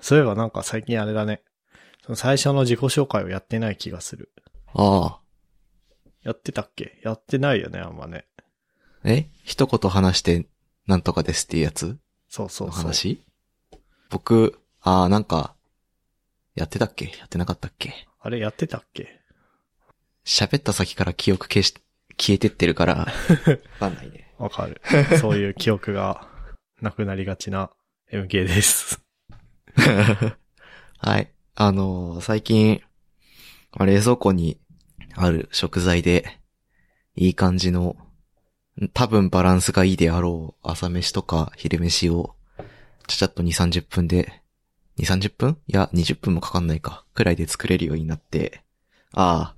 そういえばなんか最近あれだね。その最初の自己紹介をやってない気がする。ああ。やってたっけ？やってないよね、あんまね。え？一言話して、なんとかですっていうやつ？のそうそうそう。話？僕、ああ、なんか、やってたっけ？やってなかったっけ？あれやってたっけ？喋った先から記憶消し、消えてってるから、わかんないね。わかる。そういう記憶がなくなりがちな MK です。はい。あのー最近、まあ冷蔵庫にある食材で、いい感じの、多分バランスがいいであろう朝飯とか昼飯を、ちゃちゃっと2、30分で、2、30分？いや、20分もかかんないか、くらいで作れるようになって、ああ、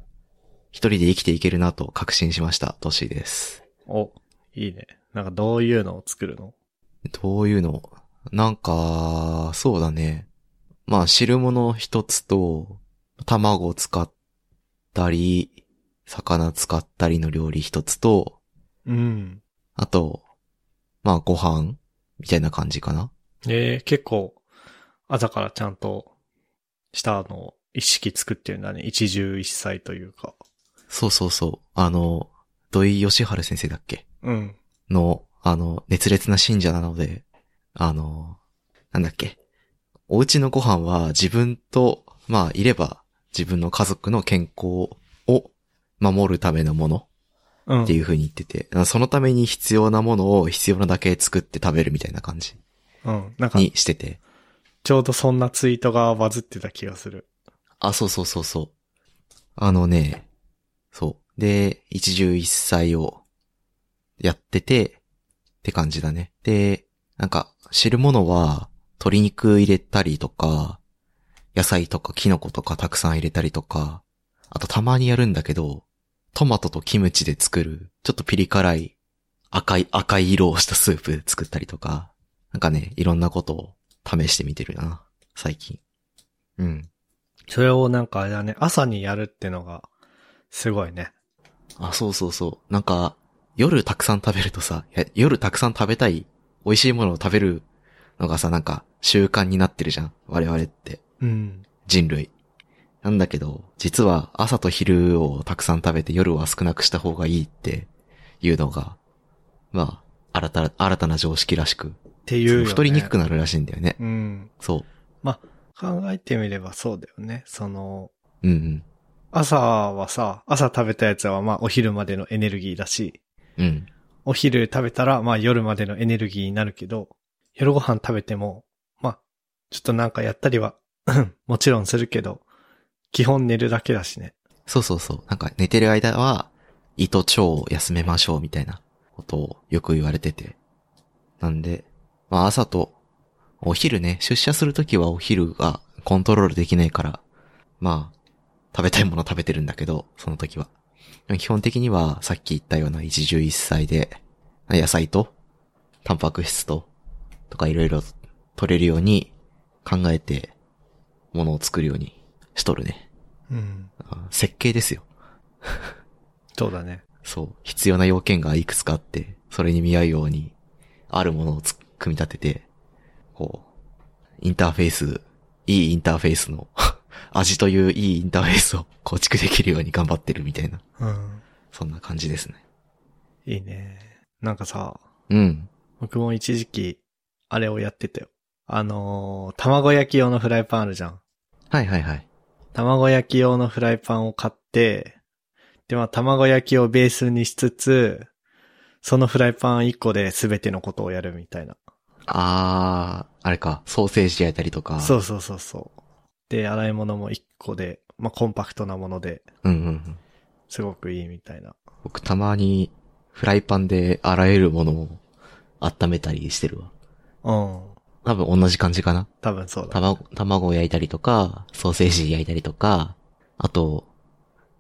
一人で生きていけるなと確信しました、トシです。お、いいね。なんかどういうのを作るの？どういうのなんか、そうだね。まあ、汁物一つと、卵を使ったり、魚使ったりの料理一つと、うん。あと、まあ、ご飯みたいな感じかな。えー、結構、朝からちゃんとしたのを一式作ってるんだね。一汁一菜というか。そうそうそう。あの、土井義晴先生だっけ？うん。の、あの、熱烈な信者なので、あの、なんだっけ。お家のご飯は自分と、まあ、いれば自分の家族の健康を守るためのものうん。っていう風に言ってて、そのために必要なものを必要なだけ作って食べるみたいな感じうん。なんか、にしてて。ちょうどそんなツイートがバズってた気がする。あ、そうそうそうそう。あのね、そう。で、一汁一菜をやってて、って感じだね。で、なんか、汁物は鶏肉入れたりとか、野菜とかキノコとかたくさん入れたりとか、あとたまにやるんだけど、トマトとキムチで作る、ちょっとピリ辛い赤い、赤い色をしたスープ作ったりとか、なんかね、いろんなことを試してみてるな、最近。うん。それをなんかあれだね、朝にやるってのが、すごいね。あ、そうそうそう。なんか、夜たくさん食べるとさ、夜たくさん食べたい、美味しいものを食べるのがさ、なんか、習慣になってるじゃん。我々って。うん。人類。なんだけど、実は朝と昼をたくさん食べて夜は少なくした方がいいっていうのが、まあ、新たな、新たな常識らしく、っていうよ、ね。太りにくくなるらしいんだよね。うん。そ考えてみればそうだよね。その、う。うん朝はさ、朝食べたやつはまあお昼までのエネルギーだし、うん。お昼食べたらまあ夜までのエネルギーになるけど、夜ご飯食べても、まあ、ちょっとなんかやったりは、もちろんするけど、基本寝るだけだしね。そうそうそう。なんか寝てる間は、胃と腸を休めましょうみたいなことをよく言われてて。なんで、まあ朝と、お昼ね、出社するときはお昼がコントロールできないから、まあ、食べたいもの食べてるんだけど、その時は。基本的にはさっき言ったような一汁一菜で、野菜と、タンパク質と、とかいろいろ取れるように考えて、ものを作るようにしとるね。うん。あ設計ですよ。そうだね。そう。必要な要件がいくつかあって、それに見合うように、あるものをつ組み立てて、こう、インターフェース、いいインターフェースの、味といういいインターフェースを構築できるように頑張ってるみたいな、うん。そんな感じですね。いいね。なんかさ、うん。僕も一時期、あれをやってたよ。あのー卵焼き用のフライパンあるじゃん。はいはいはい。卵焼き用のフライパンを買って、で、まあ、卵焼きをベースにしつつ、そのフライパン1個で全てのことをやるみたいな。あー、あれか、ソーセージ焼いたりとか。。そううそうそうそう。で、洗い物も1個で、まあ、コンパクトなもので、うんうんうん。すごくいいみたいな。僕たまに、フライパンであらゆるものを温めたりしてるわ。うん。多分同じ感じかな？多分そうだ。卵、卵を焼いたりとか、ソーセージ焼いたりとか、あと、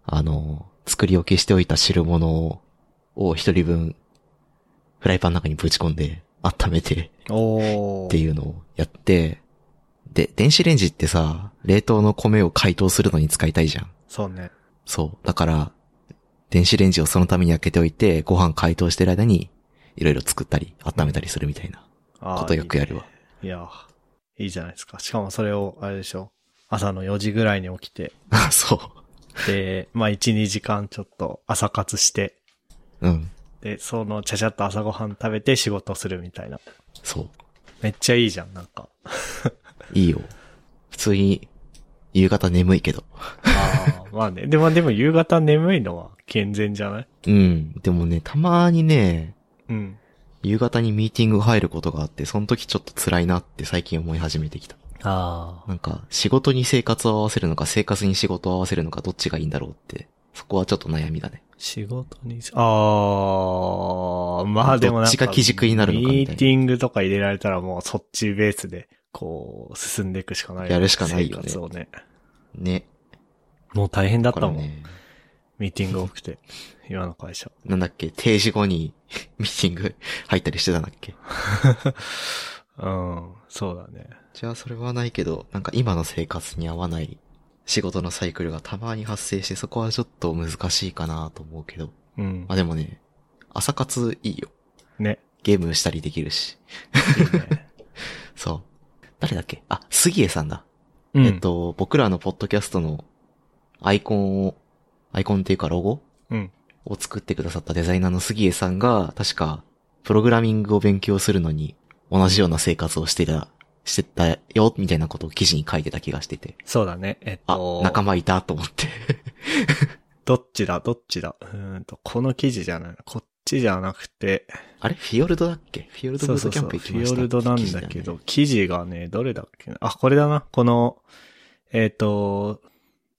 あの、作り置きしておいた汁物を一人分、フライパンの中にぶち込んで、温めて。っていうのをやって、で、電子レンジってさ、冷凍の米を解凍するのに使いたいじゃん。そうね。そう。だから、電子レンジをそのために開けておいて、ご飯解凍してる間に、いろいろ作ったり、温めたりするみたいなことよくやるわ。いいねいや、いいじゃないですか。しかもそれを、あれでしょ。朝の4時ぐらいに起きて、あ、そう。で、まあ1、2時間ちょっと朝活して、うん。で、そのちゃちゃっと朝ごはん食べて仕事するみたいな。そう。めっちゃいいじゃん、なんか。いいよ。普通に、夕方眠いけど。ああ、まあね。でも、でも夕方眠いのは健全じゃない？うん。でもね、たまにね、うん。夕方にミーティング入ることがあって、その時ちょっと辛いなって最近思い始めてきた。ああ。なんか、仕事に生活を合わせるのか、生活に仕事を合わせるのか、どっちがいいんだろうって、そこはちょっと悩みだね。仕事に、ああ、まあでもなんか。どっちが基軸になるのかみたいなミーティングとか入れられたらもうそっちベースで、こう、進んでいくしかない、やるしかないよね生活をね。ね。もう大変だったもん。ね、ミーティング多くて。今の会社。なんだっけ、定時後に ミーティング入ったりしてたんだっけ？うん、そうだね。じゃあそれはないけど、なんか今の生活に合わない仕事のサイクルがたまに発生して、そこはちょっと難しいかなと思うけど。うんまあ。でもね、朝活いいよ。ね。ゲームしたりできるし。いいね。そう。誰だっけ？あ、杉江さんだ。うん、えっ。と、僕らのポッドキャストのアイコンを、アイコンっていうかロゴ？うん。を作ってくださったデザイナーの杉江さんが、確か、プログラミングを勉強するのに、同じような生活をしてた、してたよ、みたいなことを記事に書いてた気がしてて。そうだね。えっあと、、仲間いたと思って。どっちだ？どっちだ？うーんと、この記事じゃない。こっちじゃなくて、あれ？フィヨルドだっけ？フィヨルドそうそうそう。ブートキャンプフィ行きました？ヨルドなんだけ記事ど、よね記事がね、どれだっけな？あ、これだな。この、えっ、と、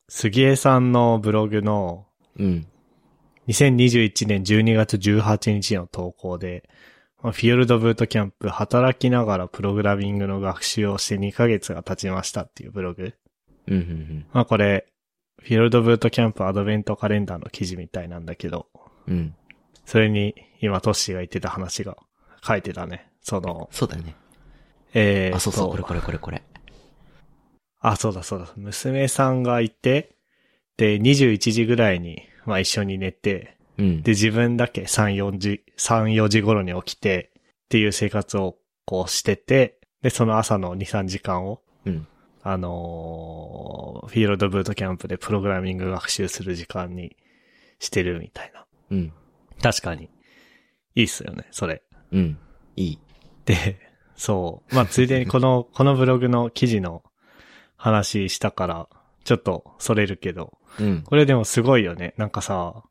杉江さんのブログのうん。2021年12月18日の投稿で、まあフィヨルドブートキャンプ、働きながらプログラミングの学習をして2ヶ月が経ちましたっていうブログ。うん、うん、まあこれ、フィヨルドブートキャンプアドベントカレンダーの記事みたいなんだけど、うん。うん。それに今トッシーが言ってた話が書いてたね。その、そうだよね。えーとあ、そうそう、これこれこれこれ。あ、そうだそうだ。娘さんがいて、で、21時ぐらいに、まあ一緒に寝て、うん。で、自分だけ3、4時、3、4時頃に起きて、っていう生活をこうしてて、で、その朝の2、3時間を、うん。あのーフィールドブートキャンプでプログラミング学習する時間にしてるみたいな。うん。確かに。いいっすよね、それ。うん。いい。で、そう。まあ、ついでにこの、このブログの記事の話したから、ちょっとそれるけど、うん。これでもすごいよね。なんかさ、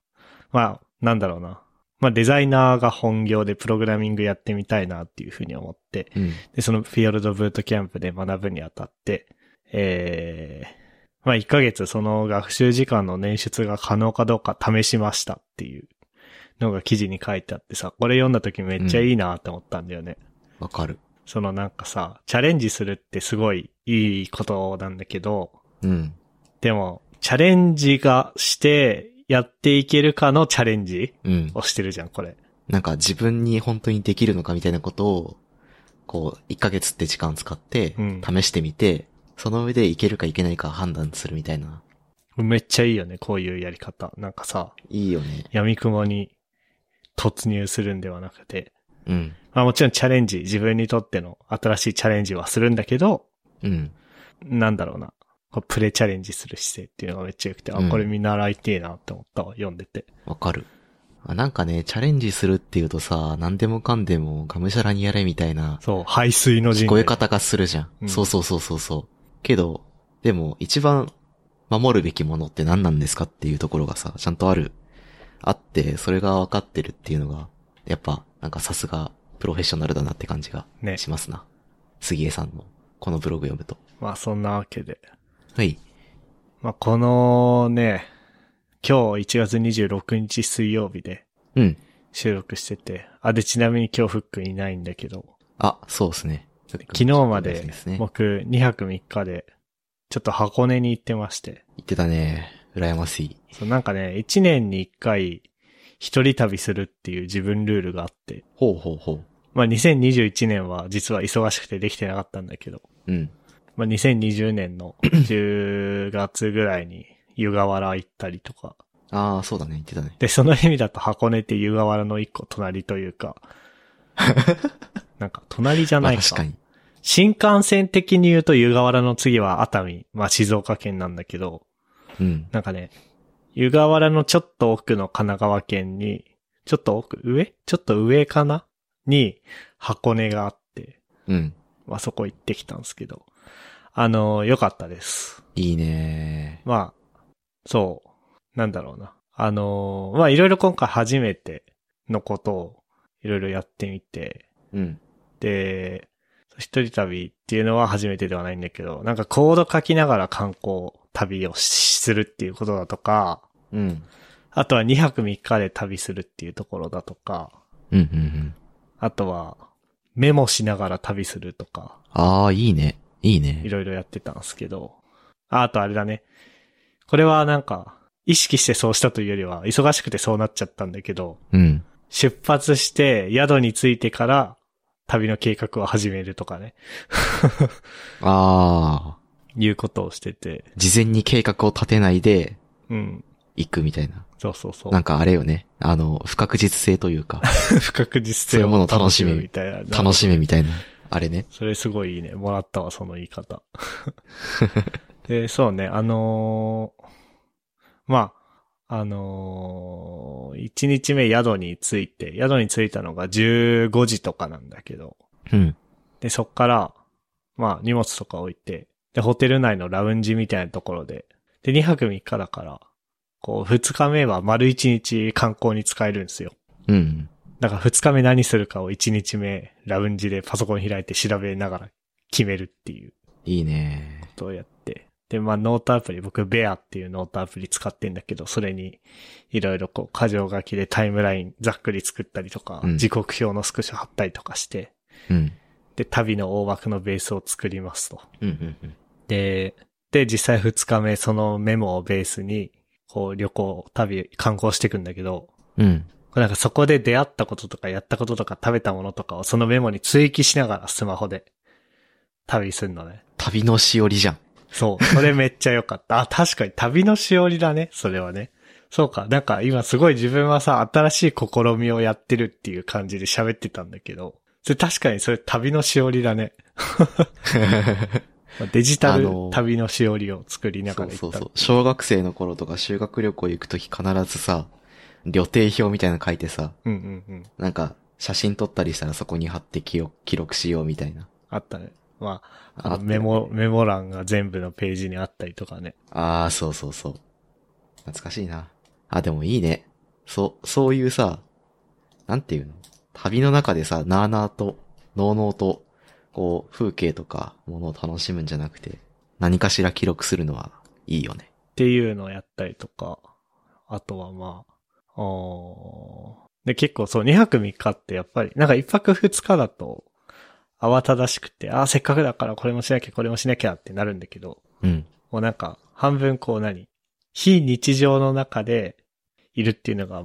まあ、なんだろうな。まあ、デザイナーが本業でプログラミングやってみたいなっていうふうに思って、うん。で、そのフィヨルドブートキャンプで学ぶにあたって、えー、まあ、1ヶ月その学習時間の捻出が可能かどうか試しましたっていうのが記事に書いてあってさ、これ読んだ時めっちゃいいなって思ったんだよね。わかる。そのなんかさ、チャレンジするってすごいいいことなんだけど、うん。でも、チャレンジがしてやっていけるかのチャレンジうん。をしてるじゃん、これ。なんか自分に本当にできるのかみたいなことを、こう、1ヶ月って時間使ってうん、試してみて、その上でいけるかいけないか判断するみたいな。めっちゃいいよね、こういうやり方。なんかさ、いいよね。闇雲に突入するんではなくて、うん。まあもちろんチャレンジ、自分にとっての新しいチャレンジはするんだけど、うん。なんだろうな。こうプレチャレンジする姿勢っていうのがめっちゃ良くて、あ、うんこれ見習いてえなって思ったわ、読んでて。わかる。あなんかね、チャレンジするっていうとさ、何でもかんでもがむしゃらにやれみたいなそう、排水の陣聞こえ方がするじゃん。うんそうそうそうそうそう。けど、でも一番守るべきものって何なんですかっていうところがさ、ちゃんとある。あって、それが分かってるっていうのが、やっぱ、なんかさすが、プロフェッショナルだなって感じがね。しますな。杉江さんの、このブログ読むと。まあそんなわけで。はい。まあこのね、今日1月26日水曜日でうん。収録してて、あ、でちなみに今日フックいないんだけど、あ、そうですね。昨日までですね。僕2泊3日で、ちょっと箱根に行ってまして、言ってたね。羨ましい。そうなんかね、1年に1回一人旅するっていう自分ルールがあって、ほうほうほう。まあ2021年は実は忙しくてできてなかったんだけど、うん。まあ2020年の 10月ぐらいに湯河原行ったりとか、ああ、そうだね。言ってたね。で、その意味だと箱根って湯河原の一個隣というか、なんか隣じゃないか。まあ確かに。新幹線的に言うと湯河原の次は熱海、まあ静岡県なんだけど、うん。なんかね、湯河原のちょっと奥の神奈川県に、ちょっと奥、上？ちょっと上かな？に箱根があって、うん。まあそこ行ってきたんですけど、あの、良かったです。いいねまあ、そう、なんだろうな。あのーまあいろいろ今回初めてのことをいろいろやってみて、うん。で、一人旅っていうのは初めてではないんだけど、なんかコード書きながら観光旅をしするっていうことだとか、うん。あとは2泊3日で旅するっていうところだとか、うん、うん、うん。あとはメモしながら旅するとか、ああ、いいね。いいいね。ろいろやってたんですけど、ああとあれだね。これはなんか、意識してそうしたというよりは、忙しくてそうなっちゃったんだけど、うん。出発して宿に着いてから旅の計画を始めるとかね、ああ、いうことをしてて、事前に計画を立てないでうん。行くみたいな。そうそうそう。なんかあれよね。あの、不確実性というか、不確実性そういうものを楽しむみたいな。楽しめみたいな。あれね。それすごいいいね。もらったわ、その言い方。で、そうね、あのーまあ、あのー、1日目宿に着いて、宿に着いたのが15時とかなんだけど、うん。で、そっから、まあ、荷物とか置いて、で、ホテル内のラウンジみたいなところで、で、2泊3日だから、こう、2日目は丸1日観光に使えるんですよ。うん。だから2日目何するかを1日目ラウンジでパソコン開いて調べながら決めるっていういいね。ことをやって。で、まあノートアプリ、僕 Bear っていうノートアプリ使ってんだけど、それにいろいろこう、箇条書きでタイムラインざっくり作ったりとか、うん時刻表のスクショ貼ったりとかして、うん。で、旅の大枠のベースを作りますと。うん、うん、うん。で、で、実際2日目そのメモをベースに、こう旅行、旅、観光していくんだけど、うん。なんかそこで出会ったこととかやったこととか食べたものとかをそのメモに追記しながらスマホで旅すんのね。旅のしおりじゃん。そう。それめっちゃ良かった。あ、確かに旅のしおりだね。それはね。そうか。なんか今すごい自分はさ、新しい試みをやってるっていう感じで喋ってたんだけど、それ確かにそれ旅のしおりだね。デジタル旅のしおりを作りながら行った。そうそうそう。小学生の頃とか修学旅行行くとき必ずさ、旅程表みたいなの書いてさ、うんうんうん。なんか写真撮ったりしたらそこに貼って記録しようみたいな。あったね。まあ、あメモ、メモ欄が全部のページにあったりとかね。ああ、そうそうそう。懐かしいな。あ、でもいいね。そう、そういうさ、なんていうの？旅の中でさ、なーなーと、のうのうと、こう、風景とか、ものを楽しむんじゃなくて、何かしら記録するのはいいよね。っていうのをやったりとか、あとはまあ、おーで、結構そう、2泊3日ってやっぱり、なんか1泊2日だと、慌ただしくて、ああ、せっかくだからこれもしなきゃ、これもしなきゃってなるんだけど、うん。もうなんか、半分こう何非日常の中でいるっていうのが、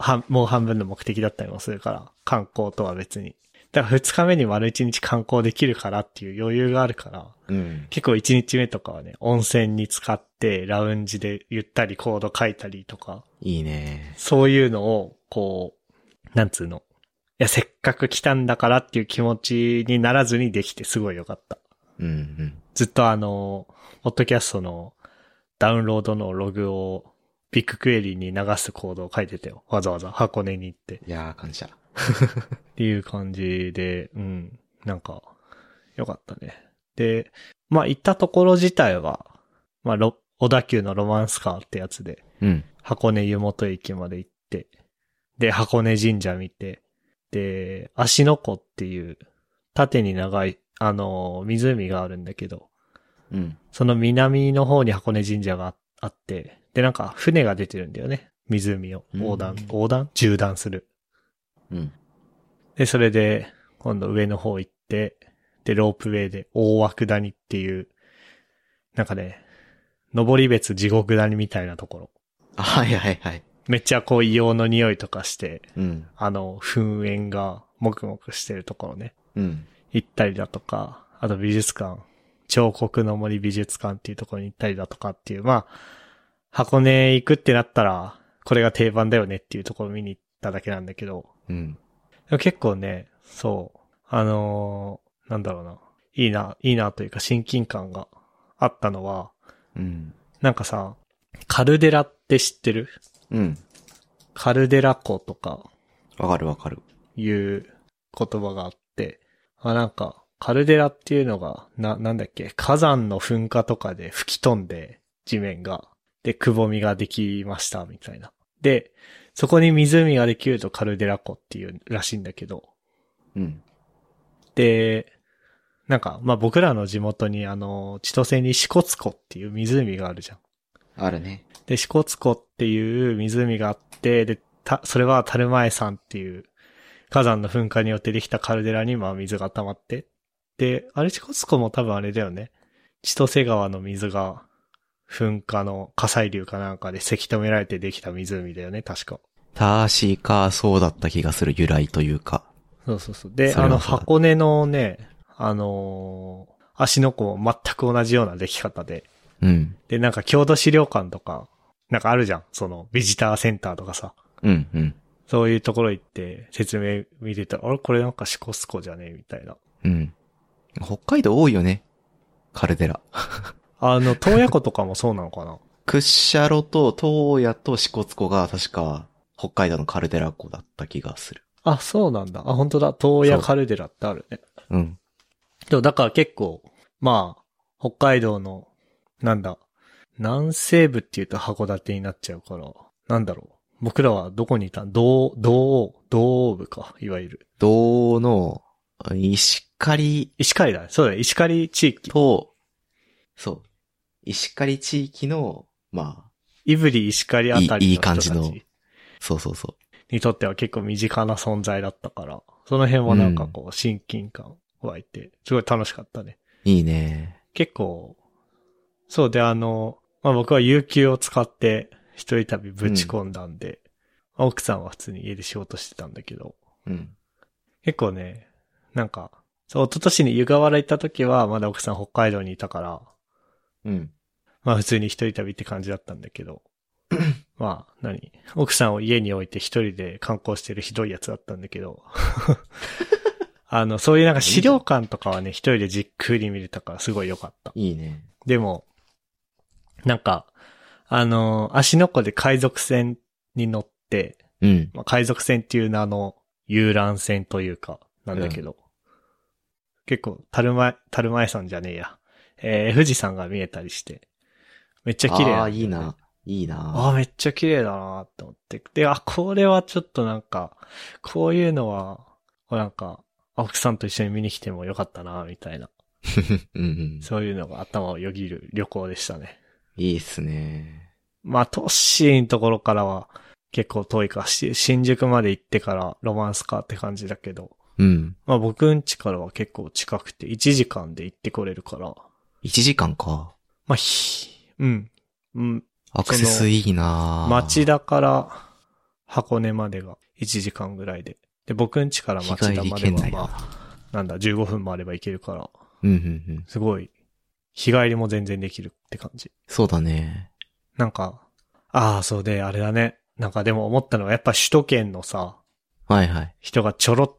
はもう半分の目的だったりもするから、観光とは別に。だから2日目に丸1日観光できるからっていう余裕があるから、うん。結構1日目とかはね、温泉に使って、ラウンジでゆったりコード書いたりとか、いいね。そういうのを、こう、なんつうの。いや、せっかく来たんだからっていう気持ちにならずにできてすごい良かった。うん、うん。ずっとあの、ポッドキャストのダウンロードのログをビッグクエリに流すコードを書いてたよ。わざわざ箱根に行って。いやー、感謝。っていう感じで、うん、なんか、よかったね。で、まあ行ったところ自体は、まあ、ロ小田急のロマンスカーってやつで、うん。箱根湯本駅まで行って、で、箱根神社見て、で、足の湖っていう、縦に長い、あの、湖があるんだけど、うん。その南の方に箱根神社がああって、で、なんか船が出てるんだよね。湖を横断、うん横断？縦断する。うん。で、それで、今度上の方行って、で、ロープウェイで大涌谷っていう、なんかね、登り別地獄谷みたいなところ。あはいはいはい。めっちゃこう硫黄の匂いとかして、うん。あの、噴煙がもくもくしてるところね。うん。行ったりだとか、あと美術館、彫刻の森美術館っていうところに行ったりだとかっていう、まあ、箱根行くってなったら、これが定番だよねっていうところを見に行っただけなんだけど、うん。結構ね、そう、あのーなんだろうな。いいな、いいなというか親近感があったのは、うん。なんかさ、カルデラって知ってる？うん。カルデラ湖とかわかるわかる。いう言葉があって、あ、なんか、カルデラっていうのが、な、なんだっけ、火山の噴火とかで吹き飛んで、地面が、で、くぼみができました、みたいな。で、そこに湖ができるとカルデラ湖っていうらしいんだけど、うん。で、なんか、まあ、僕らの地元にあの、千歳に支笏湖っていう湖があるじゃん。あるね。で、支笏湖っていう湖があって、で、た、それは樽前山っていう火山の噴火によってできたカルデラにまあ水が溜まって。で、あれ支笏湖も多分あれだよね。千歳川の水が噴火の火砕流かなんかでせき止められてできた湖だよね、確か。確かそうだった気がする由来というか。そうそうそう。で、あの、箱根のね、あのー足の湖も全く同じような出来方で。うん。で、なんか郷土資料館とか、なんかあるじゃん。その、ビジターセンターとかさ。うん、うん。そういうところ行って説明見てたら、あれ？これなんかシコスコじゃね？えみたいな。うん。北海道多いよね。カルデラ。あの、洞爺湖とかもそうなのかな？クッシャロと東野と支笏湖が確か北海道のカルデラ湖だった気がする。あ、そうなんだ。あ、本当だ。洞爺カルデラってあるね。うん。でもだから結構、まあ、北海道の、なんだ、南西部って言うと函館になっちゃうから、なんだろう。僕らはどこにいた道、道、道部か、いわゆる。道の石狩石狩だね。そうだね。石狩地域。と、そう。石狩地域の、まあ、胆振石狩あたりの人たちいいいい感じのそうそうそにとっては結構身近な存在だったから、その辺もなんかこう、親近感湧いて、すごい楽しかったね。う。いいね。結構、そうであの、まあ僕は有給を使って一人旅ぶち込んだんで、奥さんは普通に家で仕事してたんだけど、うん。結構ね、なんか、そう、一昨年に湯河原行った時はまだ奥さん北海道にいたから、うん。まあ普通に一人旅って感じだったんだけど、まあ何？奥さんを家に置いて一人で観光してるひどいやつだったんだけど、あの、そういうなんか資料館とかはね、一人でじっくり見れたからすごい良かった。いいね。でも、なんか、あの、足の湖で海賊船に乗って、うん。まあ、海賊船っていう名の遊覧船というか、なんだけど、結構、樽前、樽前山じゃねえや。えー、富士山が見えたりして、めっちゃ綺麗ああ、なんだよねいいな。いいあな。あ、めっちゃ綺麗だなって思って。で、あ、これはちょっとなんか、こういうのは、なんか、奥さんと一緒に見に来てもよかったなみたいな。うんうん。そういうのが頭をよぎる旅行でしたね。いいっすね。まあ、トッシーのところからは結構遠いか、し新宿まで行ってからロマンスカーって感じだけど、うん。まあ僕ん家からは結構近くて1時間で行ってこれるから、1時間か。まあ、ひ、うん、うん、アクセスいいな町田から箱根までが1時間ぐらいで。で、僕ん家から町田まではまあ、なんだ、15分もあれば行けるから、うんうんうん。すごい、日帰りも全然できるって感じ。そうだね。なんか、ああ、そうで、あれだね。なんかでも思ったのは、やっぱ首都圏のさ、はいはい。人がちょろっ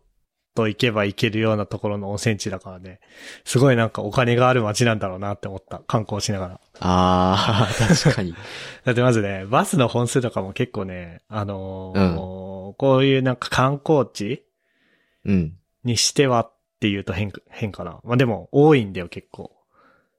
と行けば行けるようなところの温泉地だからね、すごいなんかお金がある街なんだろうなって思った。観光しながら。ああ、確かに。だってまずね、バスの本数とかも結構ね、あのーこういうなんか観光地うん。にしてはって言うと変か、変かな。まあでも多いんだよ結構。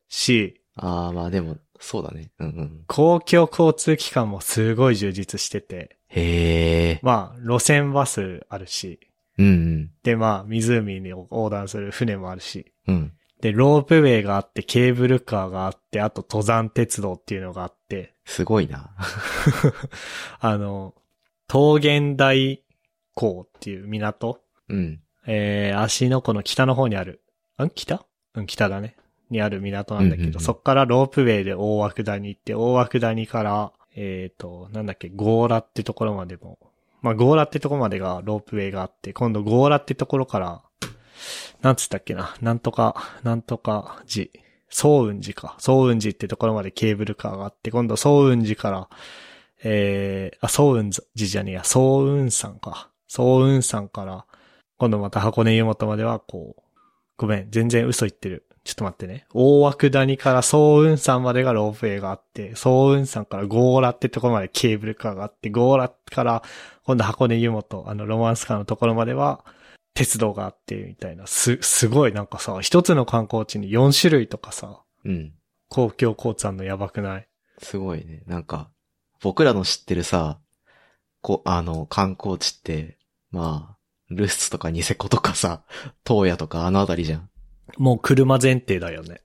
し、ああ、まあでも、そうだね。うんうん。公共交通機関もすごい充実してて、へえ。まあ路線バスあるし、うんうん。でまあ湖に横断する船もあるし、うん。で、ロープウェイがあって、ケーブルカーがあって、あと登山鉄道っていうのがあって、すごいな。あの、桃源台港っていう港うん。えー、足の湖の北の方にある、ん？北？うん、北だね。にある港なんだけど、うんうんうんそっからロープウェイで大涌谷行って、大涌谷から、えーと、なんだっけ、ゴーラってところまでも、まあ、ゴーラってとこまでがロープウェイがあって、今度ゴーラってところから、なんつったっけな、なんとか、なんとか寺、総雲寺か。総雲寺ってところまでケーブルカーがあって、今度総雲寺から、えー、あ、総雲寺じゃねえや、総雲山か。総雲山から、今度また箱根湯本までは、こう、ごめん、全然嘘言ってる。ちょっと待ってね。大涌谷から総雲山までがロープウェイがあって、総雲山からゴーラってところまでケーブルカーがあって、ゴーラから今度箱根湯本、あのロマンスカーのところまでは鉄道があって、みたいな。す、すごいなんかさ、一つの観光地に4種類とかさ、うん。公共交通のやばくない？すごいね。なんか、僕らの知ってるさ、こ、あの、観光地って、まあ、ルスツとかニセコとかさ、東野とかあのあたりじゃん。もう車前提だよね。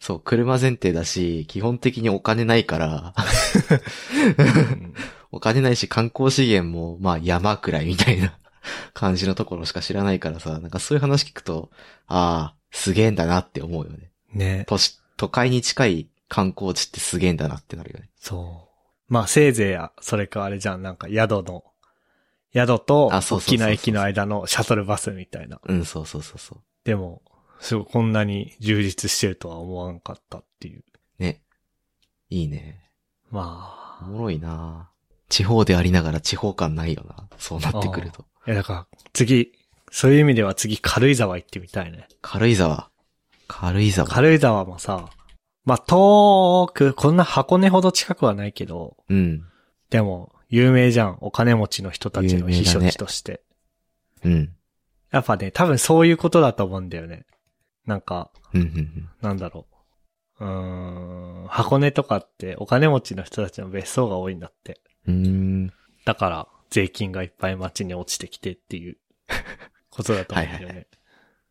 そう、車前提だし、基本的にお金ないから、うんお金ないし観光資源も、まあ山くらいみたいな感じのところしか知らないからさ、なんかそういう話聞くと、ああ、すげえんだなって思うよね。ね。都市、都会に近い観光地ってすげえんだなってなるよね。そう。まあ、せいぜいや、それかあれじゃん、なんか宿の、宿と、大きな駅の間のシャトルバスみたいな。うん、そうそうそうそう。でも、すごいこんなに充実してるとは思わんかったっていう。ね。いいね。まあ。おもろいな地方でありながら地方感ないよな。そうなってくると。いや、だから、次、そういう意味では次、軽井沢行ってみたいね。軽井沢。軽井沢。軽井沢もさ、まあ、遠く、こんな箱根ほど近くはないけど、うん。でも、有名じゃん。お金持ちの人たちの避暑地として。うん。やっぱね、多分そういうことだと思うんだよね。なんか、うん、うん、うん。なんだろう。うーん、箱根とかってお金持ちの人たちの別荘が多いんだって。うーん。だから、税金がいっぱい街に落ちてきてっていう ことだと思うんだよね。はいはいはい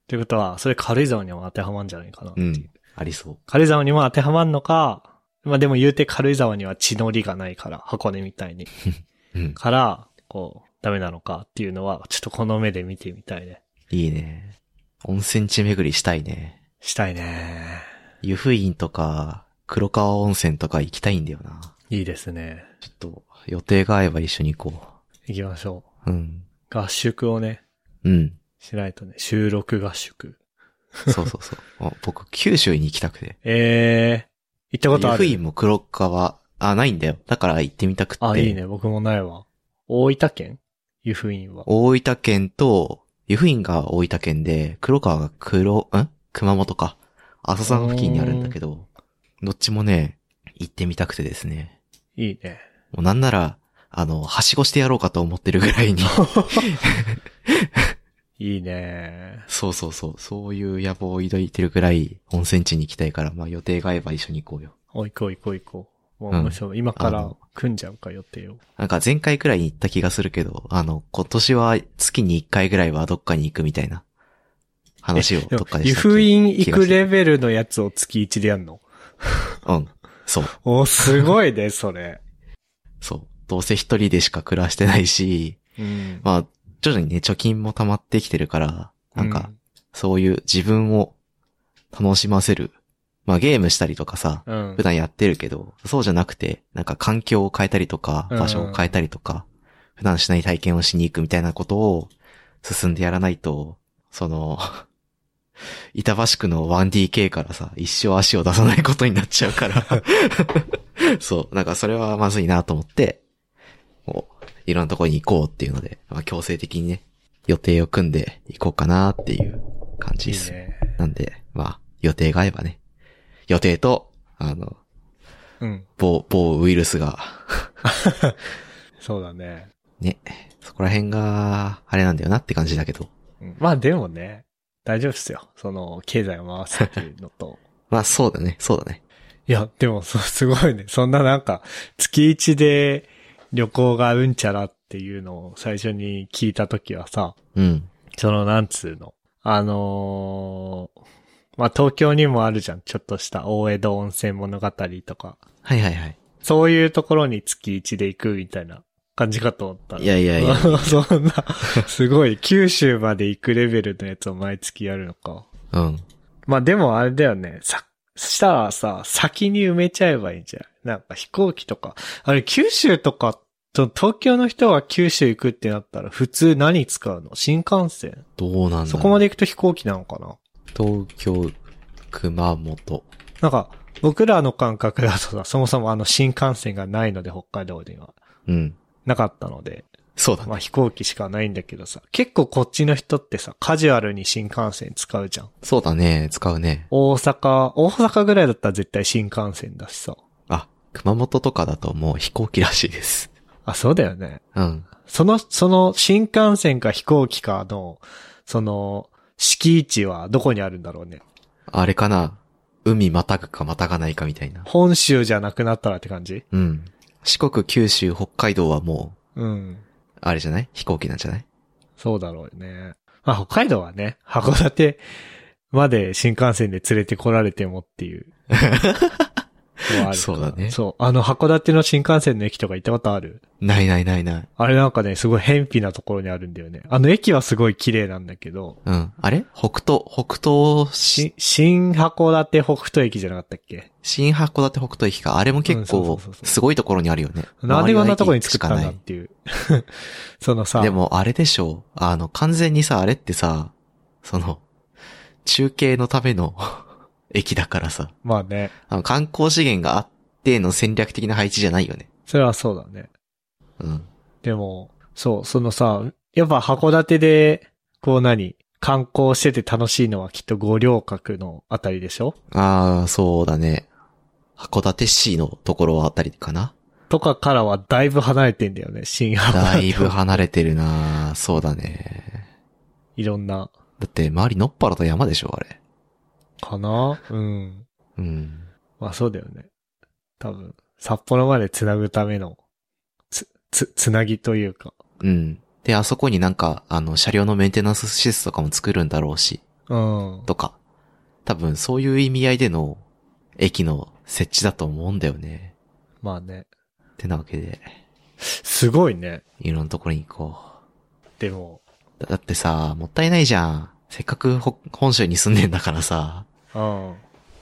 ってことは、それ軽井沢にも当てはまるんじゃないかなっていう。うん。ありそう。軽井沢にも当てはまるのか、まあでも言うて軽井沢には地のりがないから、箱根みたいに。うん。から、こう、ダメなのかっていうのは、ちょっとこの目で見てみたいね。いいね。温泉地巡りしたいね。したいね。湯布院とか、黒川温泉とか行きたいんだよな。いいですね。ちょっと、予定が合えば一緒に行こ行きましょう。うん。う。合宿をね、うん。しないとね、収録合宿。そうそうそう。あ僕、九州に行きたくて。ええー、行ったことある？湯布院も黒川、あ、ないんだよ。だから行ってみたくて。あ、いいね。僕もないわ。大分県？湯布院は。大分県と、湯布院が大分県で、黒川が黒、ん？熊本か。阿蘇山付近にあるんだけど、どっちもね、行ってみたくてですね。いいね。もうなんなら、あの、はしごしてやろうかと思ってるぐらいに。いいね。そうそうそう。そういう野望を抱いてるぐらい温泉地に行きたいから、まあ予定が合えば一緒に行こうよ。お、行こう行こう行こう。もううん面白い。今から組んじゃうか予定を。なんか前回くらいに行った気がするけど、あの、今年は月に1回ぐらいはどっかに行くみたいな話をどっかで湯したっけ？布院行くレベルのやつを月1でやんの？うん。そう。お、すごいね、それ。そう。どうせ一人でしか暮らしてないし、うん。まあ、徐々にね、貯金も溜まってきてるから、なんか、そういう自分を楽しませる。まあゲームしたりとかさ、普。段やってるけど、そうじゃなくて、なんか環境を変えたりとか、うん場所を変えたりとか、普段しない体験をしに行くみたいなことを進んでやらないと、その、板橋区の 1DK からさ、一生足を出さないことになっちゃうから。そう。なんかそれはまずいなと思って、もう、いろんなところに行こうっていうので、まあ強制的にね、予定を組んで行こうかなっていう感じです。いいね。なんで、まあ、予定が合えばね。予定と、あの、うん。某、某ウイルスが、そうだね。ね、そこら辺が、あれなんだよなって感じだけど。うんまあでもね、大丈夫っすよ。その、経済を回すっていうのと。まあそうだね、そうだね。いや、でも、そう、すごいね。そんななんか、月一で旅行がうんちゃらっていうのを最初に聞いたときはさ、うん。その、なんつうの？あのーまあ、東京にもあるじゃん。ちょっとした大江戸温泉物語とか。はいはいはい。そういうところに月一で行くみたいな感じかと思ったらいやいやいや。そんな、すごい、九州まで行くレベルのやつを毎月やるのか。うん。まあでもあれだよね。さ、したらさ、先に埋めちゃえばいいんじゃん。なんか飛行機とか。あれ、九州とか、と東京の人が九州行くってなったら普通何使うの？新幹線どうなんだそこまで行くと飛行機なのかな？東京、熊本。なんか、僕らの感覚だとさ、そもそもあの新幹線がないので北海道には。うん。なかったので、そうだね。まあ飛行機しかないんだけどさ、結構こっちの人ってさ、カジュアルに新幹線使うじゃん。そうだね。使うね。大阪、大阪ぐらいだったら絶対新幹線だしさ。あ、熊本とかだともう飛行機らしいです。あ、そうだよね。うん。その、その新幹線か飛行機かの、その、敷地はどこにあるんだろうね。あれかな？海またぐかまたがないかみたいな。本州じゃなくなったらって感じ？うん。四国、九州、北海道はもう、うん。あれじゃない？飛行機なんじゃない？そうだろうね。まあ北海道はね、函館まで新幹線で連れてこられてもっていう。そうだねそう。あの函館の新幹線の駅とか行ったことある？ないないないない。あれなんかね、すごい偏僻なところにあるんだよね。あの駅はすごい綺麗なんだけど、うん。あれ？北東、北東し、し新函館北斗駅じゃなかったっけ？新函館北斗駅か。あれも結構すごいところにあるよね。なんでこんなところに作ったんだっていう。そのさ、でも、あれでしょう。あの、完全にさ、あれってさ、その、中継のための駅だからさ、まあね、あの観光資源があっての戦略的な配置じゃないよね。それはそうだね。うん。でも、そう、そのさ、やっぱ函館で、こう何観光してて楽しいのはきっと五稜郭のあたりでしょ？ああ、そうだね。函館市のところあたりかな？とかからはだいぶ離れてんだよね、新函館。だいぶ離れてるなそうだね。いろんな、だって、周りのっぱらと山でしょ、あれ。かな？うん。うん。まあそうだよね。多分、札幌まで繋ぐための、つ、つ、つなぎというか。うん。で、あそこになんか、あの、車両のメンテナンス施設とかも作るんだろうし、うん。とか。多分、そういう意味合いでの、駅の設置だと思うんだよね。まあね。ってなわけで、すごいね。いろんなところに行こでも、う。だだってさ、もったいないじゃん。せっかくほ本州に住んでんだからさ、うん。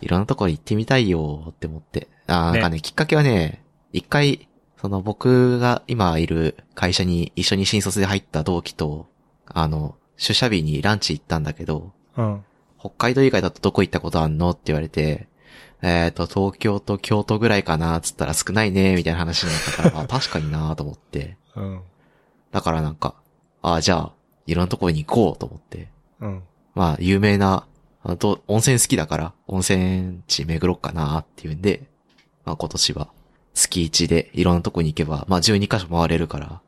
いろんなところ行ってみたいよって思って。あーねなんかね、きっかけはね、一回、その僕が今いる会社に一緒に新卒で入った同期と、あの、出社日にランチ行ったんだけど、うん。北海道以外だとどこ行ったことあんのって言われて、えっ、と、東京と京都ぐらいかな、つったら少ないね、みたいな話になったから、あ、確かになと思って。うん。だからなんか、あ、じゃあ、いろんなところに行こうと思って。うん。まあ、有名な、あと、温泉好きだから、温泉地巡ろっかなっていうんで、まあ今年は、月1でいろんなとこに行けば、まあ12カ所回れるから、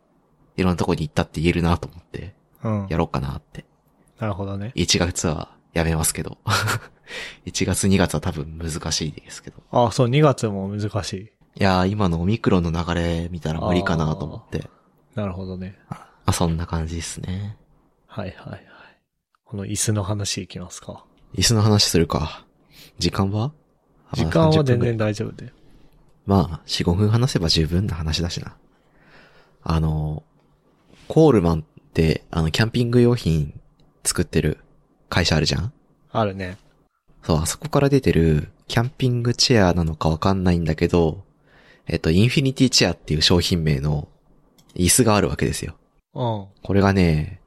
いろんなとこに行ったって言えるなと思って、うん。やろうかなって。なるほどね。1月はやめますけど。1月2月は多分難しいですけど。あ、そう、2月も難しい。いやー、今のオミクロンの流れ見たら無理かなと思って。なるほどね。あ、そんな感じですね。はいはいはい。この椅子の話いきますか。椅子の話するか。時間は？あ時間はまだ30分ぐらい全然大丈夫で。まあ、4、5分話せば十分な話だしな。あの、コールマンって、あの、キャンピング用品作ってる会社あるじゃん？あるね。そう、あそこから出てる、キャンピングチェアなのかわかんないんだけど、えっと、インフィニティチェアっていう商品名の椅子があるわけですよ。うん。これがね、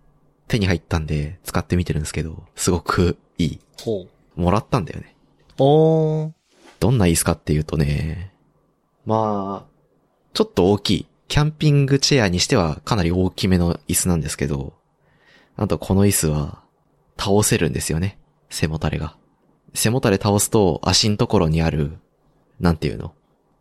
手に入ったんで使ってみてるんですけど、すごくいい。ほう。もらったんだよね。おー。どんな椅子かっていうとね、まあ、ちょっと大きい。キャンピングチェアにしてはかなり大きめの椅子なんですけど、なんとこの椅子は倒せるんですよね。背もたれが。背もたれ倒すと足のところにある、なんていうの？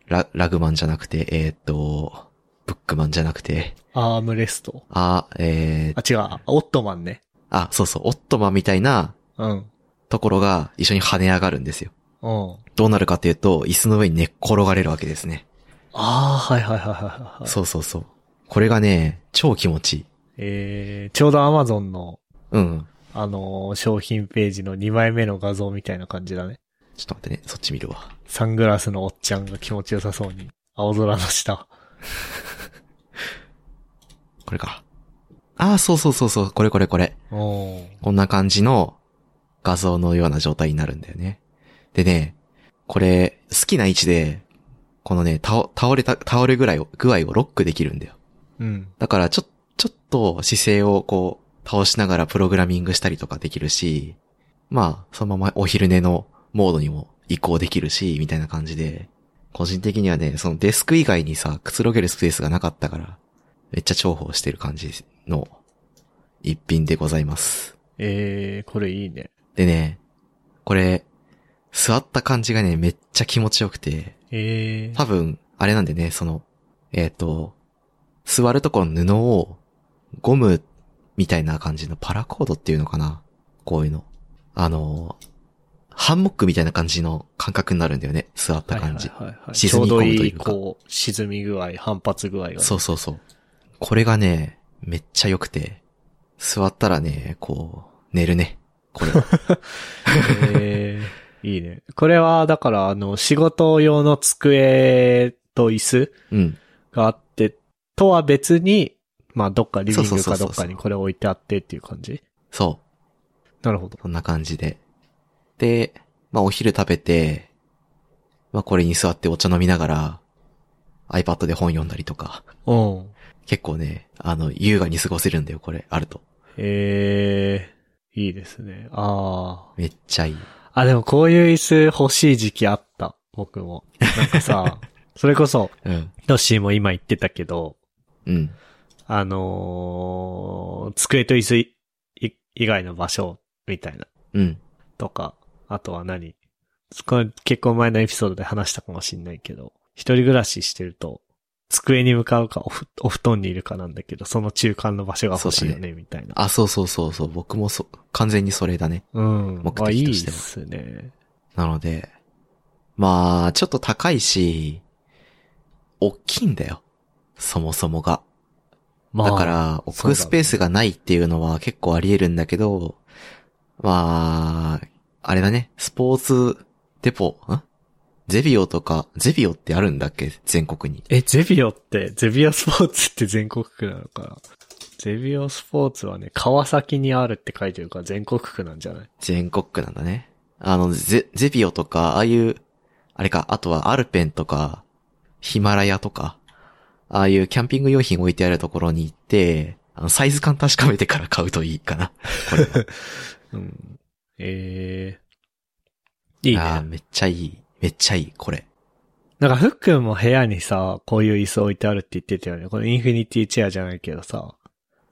ララグマンじゃなくて、えーっと、ブックマンじゃなくて、アームレスト。あ、えー、あ、違う。オットマンね。あ、そうそう、オットマンみたいなうん。ところが一緒に跳ね上がるんですよ。うん。どうなるかっていうと、椅子の上に寝っ転がれるわけですね。ああ、はいはいはいはいはい。そうそうそう。これがね、超気持ちいい。えー、ちょうど Amazon の、うん。あのー商品ページの2枚目の画像みたいな感じだね。ちょっと待ってね、そっち見るわ。サングラスのおっちゃんが気持ちよさそうに。青空の下。これか。ああ、そうそうそうそう、これこれこれ。こんな感じの画像のような状態になるんだよね。でね、これ、好きな位置で、このね、倒、倒れた、倒れぐらいを、具合をロックできるんだよ。うん。だから、ちょ、ちょっと姿勢をこう、倒しながらプログラミングしたりとかできるし、まあ、そのままお昼寝のモードにも移行できるし、みたいな感じで、個人的にはね、そのデスク以外にさ、くつろげるスペースがなかったから、めっちゃ重宝してる感じの一品でございます。えー、これいいね。でね、これ、座った感じがね、めっちゃ気持ちよくて、えー、多分、あれなんでね、その、えっ、と、座るところの布を、ゴムみたいな感じのパラコードっていうのかな？こういうの。あの、ハンモックみたいな感じの感覚になるんだよね。座った感じ。はいはいはいはい、ち沈み込ょうどいい、むというかこう、沈み具合、反発具合がね、そうそうそう。これがね、めっちゃ良くて、座ったらね、こう、寝るね。これは。えー、いいね。これは、だから、あの、仕事用の机と椅子うん。があって、とは別に、まあ、どっかリビングかどっかにこれ置いてあってっていう感じ？そう。なるほど。そんな感じで。で、まあお昼食べて、まあこれに座ってお茶飲みながら、iPad で本読んだりとか、うん。結構ね、あの、優雅に過ごせるんだよ、これ、あると。えー、いいですね。あめっちゃいい。ー。あ、でもこういう椅子欲しい時期あった。僕も。なんかさ、それこそ、うん。ヨッシーも今言ってたけど、うん。あのー机と椅子い以外の場所みたいな、うん。とか、あとは何？これ結構前のエピソードで話したかもしんないけど、一人暮らししてると、机に向かうかおふお布団にいるかなんだけど、その中間の場所が欲しいよそうね、みたいな。あ、そうそうそうそう。僕もそ、完全にそれだね。うん。目的としてはすね。なので、まあ、ちょっと高いし、大きいんだよ。そもそもが。まあ。だから、置くスペースがないっていうのは結構あり得るんだけど、まあ、あれだね、スポーツデポ、ん？ゼビオとか、ゼビオってあるんだっけ？全国に。え、ゼビオって、ゼビオスポーツって全国区なのかな？ゼビオスポーツはね、川崎にあるって書いてるから全国区なんじゃない？全国区なんだね。あの、ゼ、ゼビオとか、ああいう、あれか、あとはアルペンとか、ヒマラヤとか、ああいうキャンピング用品置いてあるところに行って、あの、サイズ感確かめてから買うといいかな。これは。うん。ええいいあーね。めっちゃいい。めっちゃいい、これ。なんか、ふっくんも部屋にさ、こういう椅子置いてあるって言ってたよね。このインフィニティチェアじゃないけどさ、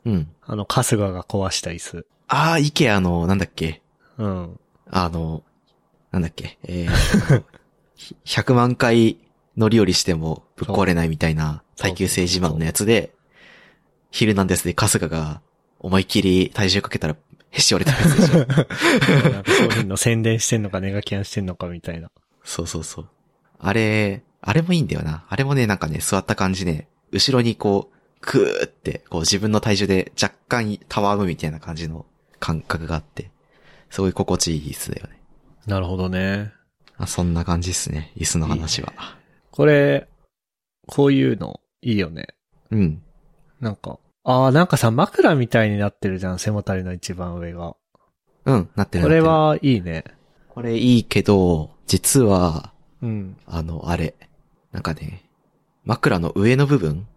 うん。あの、春日が壊した椅子。ああ、イケアの、なんだっけ？うん。あの、なんだっけ？えー、ひ100万回乗り降りしてもぶっ壊れないみたいな耐久性自慢のやつで、ヒルナンデスで春日が思いっきり体重かけたらへし折れたやつでしょ。商品の宣伝してんのかネガキャンしてんのかみたいな。そうそうそう。あれ、あれもいいんだよな。あれもね、なんかね、座った感じね、後ろにこう、クーって、こう自分の体重で若干たわむみたいな感じの感覚があって、すごい心地いい椅子だよね。なるほどね。あそんな感じっすね。椅子の話は。これ、こういうの、いいよね。うん。なんか、ああ、なんかさ、枕みたいになってるじゃん、背もたれの一番上が。うん、なってるこれはいいね。これいいけど、実は、うん。あの、あれ。なんかね、枕の上の部分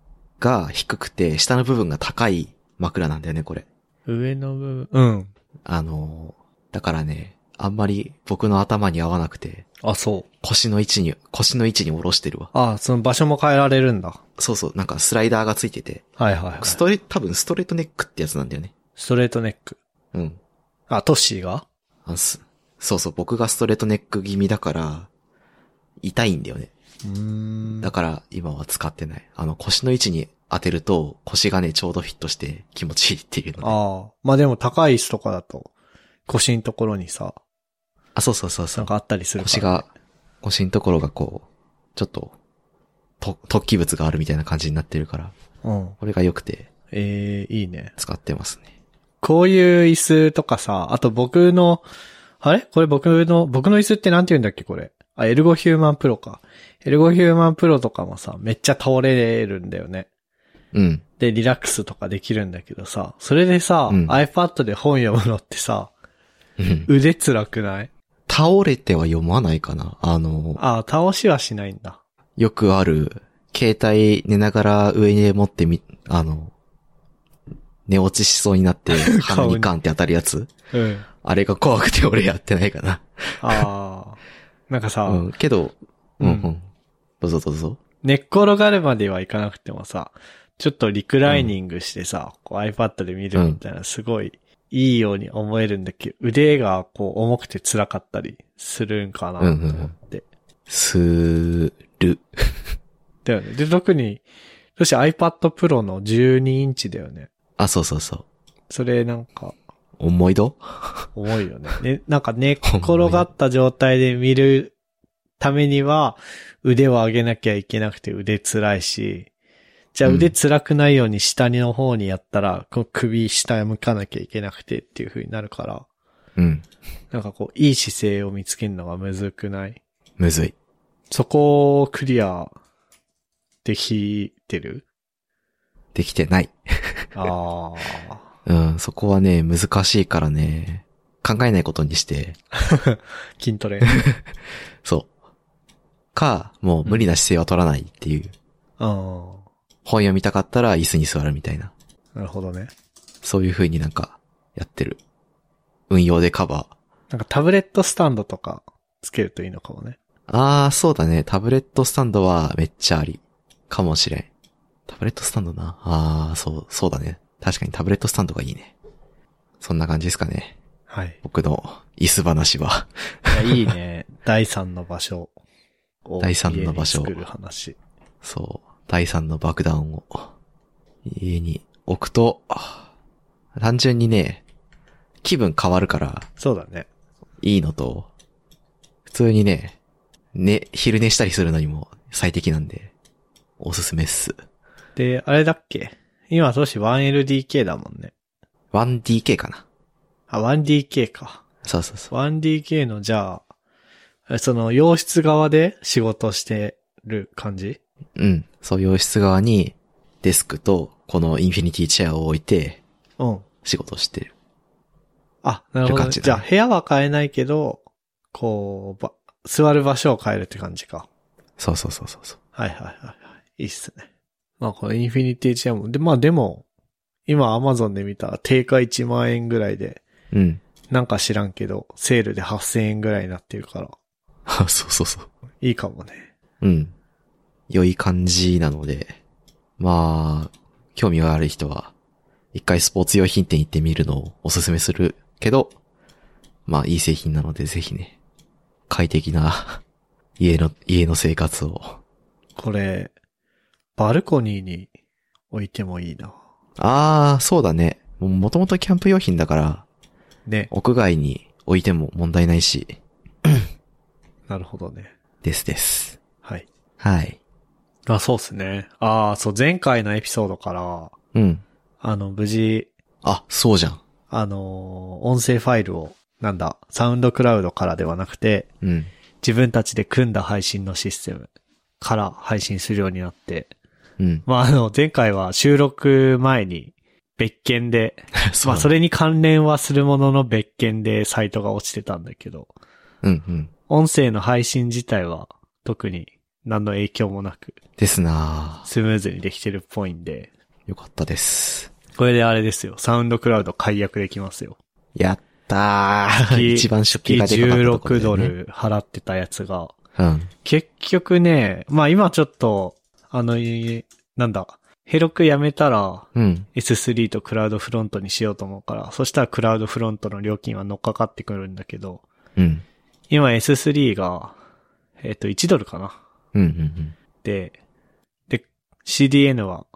が低くて、下の部分が高い枕なんだよね、これ。上の部分、うん。あの、だからね、あんまり僕の頭に合わなくて、あ、そう。腰の位置に、腰の位置に下ろしてるわ。あその場所も変えられるんだ。そうそう、なんかスライダーがついてて、はいはいはい。ストレ、多分ストレートネックってやつなんだよね。ストレートネック。うん。あ、トッシーが？あすそうそう、僕がストレートネック気味だから、痛いんだよね。うーんだから今は使ってない。あの腰の位置に当てると腰がね、ちょうどフィットして気持ちいいっていうので。あああ。まあでも高い椅子とかだと、腰のところにさ、そうそうそうそうんなかあったりするから、腰が、腰のところがこう、ちょっと、と、突起物があるみたいな感じになってるから、うん。これが良くてええいいね。使ってますね。こういう椅子とかさ、あと僕の、あれ？これ僕の、僕の椅子ってなんて言うんだっけこれ？あ、エルゴヒューマンプロか。エルゴヒューマンプロとかもさ、めっちゃ倒れるんだよね。うん。で、リラックスとかできるんだけどさ、それでさ、うん iPad で本読むのってさ、うん腕辛くない？倒れては読まないかなあの、あ、倒しはしないんだ。よくある、携帯寝ながら上に持ってみ、あの、寝落ちしそうになって 鼻にカンって当たるやつうん。あれが怖くて俺やってないかな。ああ。なんかさ、うん、けど、うん、ううんん。どうぞどうぞ。寝っ転がるまではいかなくてもさ、ちょっとリクライニングしてさ、こう iPad で見るみたいな、すごいいいように思えるんだけど、腕がこう重くて辛かったりするんかなと思って。すーる。だよね。で、特に、そして iPad Pro の12インチだよね。あ、そうそうそう。それなんか、思い度重いよね。ね、なんか寝っ転がった状態で見るためには、腕を上げなきゃいけなくて腕辛いし、じゃあうん腕辛くないように下の方にやったら、こう首下向かなきゃいけなくてっていう風になるから、うん。なんかこう、いい姿勢を見つけるのがむずくない？むずい。そこをクリアできてる？できてない。ああ。うん、そこはね、難しいからね、考えないことにして、筋トレ。そう。か、もう無理な姿勢は取らないっていう。あ本読みたかったら椅子に座るみたいな。あ。なるほどね。そういう風になんか、やってる。運用でカバー。なんかタブレットスタンドとかつけるといいのかもね。あー、そうだね。タブレットスタンドはめっちゃあり。かもしれん。タブレットスタンドな。あー、そう、そうだね。確かにタブレットスタンドがいいね。そんな感じですかね。はい。僕の椅子話は。いや、いいね。第三の場所を。第三の場所家に作る話。そう。第三の爆弾を家に置くと、単純にね、気分変わるからそうだね。いいのと、普通にね、ね、昼寝したりするのにも最適なんで、おすすめっす。で、あれだっけ？今、少し 1LDK だもんね。1DK かな。あ、1DK か。そうそうそう。1DK の、じゃあ、その、洋室側で仕事してる感じ？うん。そう、洋室側にデスクとこのインフィニティチェアを置いてうん。仕事してる。あ、なるほど、ね。じゃあ、部屋は変えないけど、こう、ば、座る場所を変えるって感じか。そうそうそうそうそう。はいはいはいはい。いいっすね。まあこのインフィニティチェアも、で、まあでも、今アマゾンで見たら定価1万円ぐらいで、うん。なんか知らんけど、セールで8000円ぐらいになってるから、そうそうそう。いいかもね。うん。良い感じなので、まあ、興味がある人は、一回スポーツ用品店行ってみるのをおすすめするけど、まあいい製品なのでぜひね、快適な家の、家の生活を。これ、バルコニーに置いてもいいな。ああ、そうだね。ももともとキャンプ用品だから、ね。屋外に置いても問題ないし、なるほどね。ですです。はい。はい。まあそうっすね。ああ、そう、前回のエピソードから、うん。あの、無事、あ、そうじゃん。あのー音声ファイルを、なんだ、サウンドクラウドからではなくて、うん。自分たちで組んだ配信のシステムから配信するようになって、うん。まあ、あの、前回は収録前に別件で、まあ、それに関連はするものの別件でサイトが落ちてたんだけど、うんうん。音声の配信自体は特に何の影響もなくですなスムーズにできてるっぽいんで、よかったです。これであれですよ、サウンドクラウド解約できますよ。やったー。月一番出費月がでかかったところ16ド。ル払ってたやつが、うん。結局ね、まあ今ちょっと、あの、いなんだ、ヘロクやめたらうん。S3 とクラウドフロントにしようと思うから、そしたらクラウドフロントの料金は乗っかかってくるんだけど、うん。今 S3 が、えっ、と、1ドルかな。うん。うん。で、で、CDN は、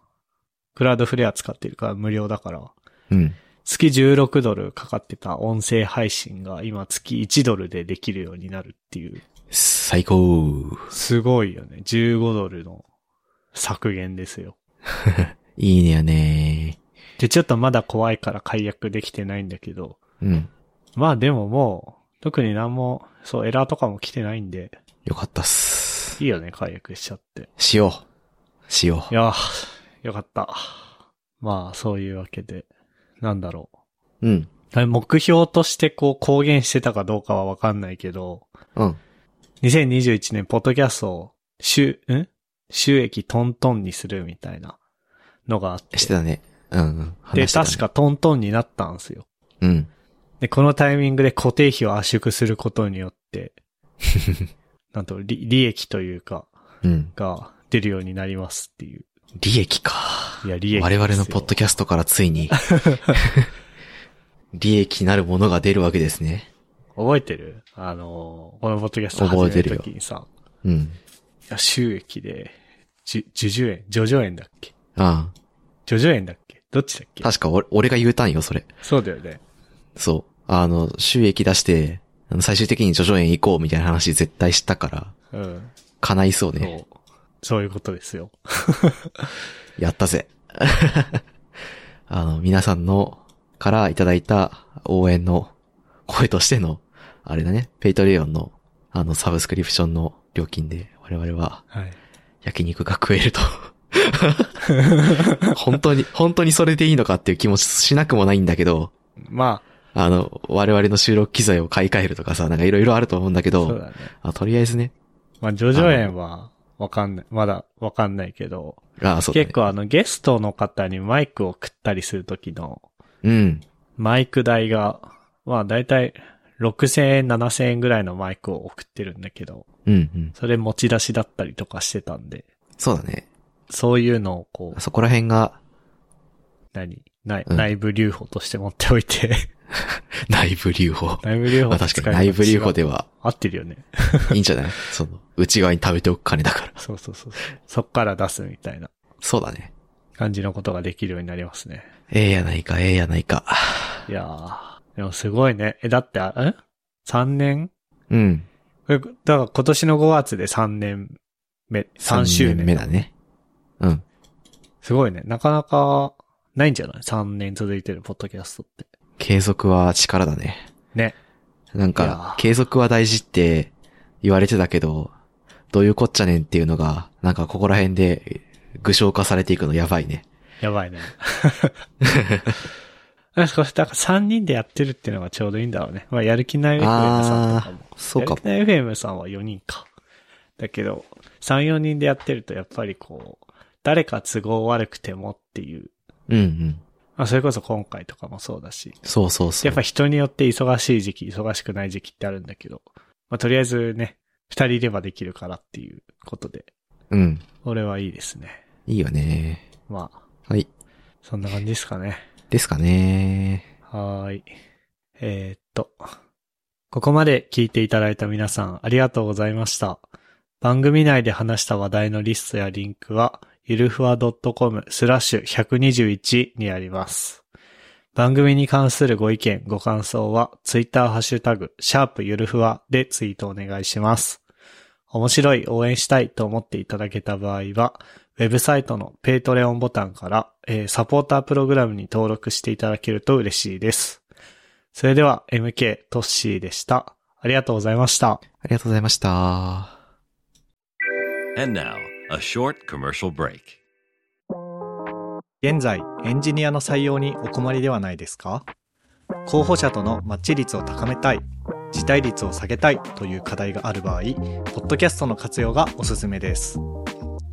クラウドフレア使ってるから無料だから、うん。月16ドルかかってた音声配信が今月1ドルでできるようになるっていう、最高。すごいよね。15ドルの削減ですよ。いいねやねで、ちょっとまだ怖いから解約できてないんだけど、うん。まあでももう、特になんも、そう、エラーとかも来てないんで、よかったっす。いいよね、解約しちゃって。しよう。しよいやー、よかった。まあ、そういうわけで、なんだろう。う。うん。目標としてこう公言してたかどうかはわかんないけど、うん。2021年ポッドキャストを収、ん？収益トントンにするみたいなのがあって。してたね。うんうん。で、確か。トントンになったんですよ。うん。で、このタイミングで固定費を圧縮することによって、なんと利利益というか、うん。が出るようになりますっていう利益か。いや、利益。我々のポッドキャストからついに、利益なるものが出るわけですね。覚えてる？あの、このポッドキャスト始め覚えてるよる時にさ、うん。いや、収益で、じゅ、ジュジュ円、ジョジョ円だっけ？あジョジョ円だっけ？どっちだっけ？あ。確か俺俺が言うたんよ、それ。そうだよね。そう。あの、収益出して、最終的に叙々苑行こうみたいな話絶対したから、うん。叶いそうそね。う。そういうことですよ。やったぜ。あの、皆さんの、からいただいた応援の声としての、あれだね、 Patreon の、あの、サブスクリプションの料金で、我々ははい。焼肉が食えると。本当に、本当にそれでいいのかっていう気もしなくもないんだけど、まあの、我々の収録機材を買い替えるとかさ、なんかいろいろあると思うんだけあ、そうど、だね。あとりあえずね、まあ、ジョジョ円は、わかんない。まだわかんないけど、あそうだね結構あの、ゲストの方にマイクを送ったりするときの、うん。マイク代が、まあ、だいたい6000円、7000円ぐらいのマイクを送ってるんだけど、うん、うん。それ持ち出しだったりとかしてたんで、そうだね。そういうのをこう、そこら辺が、何？内うん内部留保として持っておいて、内部留保。内部留保まあ確かに内部留保では合ってるよね。いいんじゃない？その、内側に食べておく金だから。そうそうそうそう。そっから出すみたいなそうだね。感じのことができるようになりますね。ええやないか、ええやないか。いやー、でもすごいね。え、だって、あえ ?3 年？うん。えだから今年の5月で3年目、3周年。目だね。うん。すごいね。なかなかないんじゃない ?3 年続いてるポッドキャストって。継続は力だね。ね。なんいやかー、継続は大事って言われてたけど、どういうこっちゃねんっていうのが、なんかここら辺で具象化されていくのやばいね。やばいね。あこれ、だから3人でやってるっていうのがちょうどいいんだろうね。まあ、やる気ない FM さんとかも。そうかも。やる気ない FM さんは4人か。だけど、3、4人でやってるとやっぱりこう、誰か都合悪くてもっていう。うんうん。まあ、それこそ今回とかもそうだし。そうそうそう。やっぱ人によって忙しい時期、忙しくない時期ってあるんだけど、まあ、とりあえずね、二人いればできるからっていうことで、うん。俺はいいですね。いいよね。まあ、はい。そんな感じですかね。ですかね。はい。えーっと、ここまで聞いていただいた皆さんありがとうございました。番組内で話した話題のリストやリンクは、ゆるふわ .com スラッシュ121にあります。番組に関するご意見、ご感想は、ツイッターハッシュタグ、シャープゆるふわでツイートお願いします。面白い、応援したいと思っていただけた場合は、ウェブサイトの Patreon ボタンから、えーサポータープログラムに登録していただけると嬉しいです。それでは、MK トッシーでした。ありがとうございました。ありがとうございました。And now, a short commercial break. 現在、エンジニアの採用にお困りではないですか？候補者とのマッチ率を高めたい、辞退率を下げたいという課題がある場合、ポッドキャストの活用がおすすめです。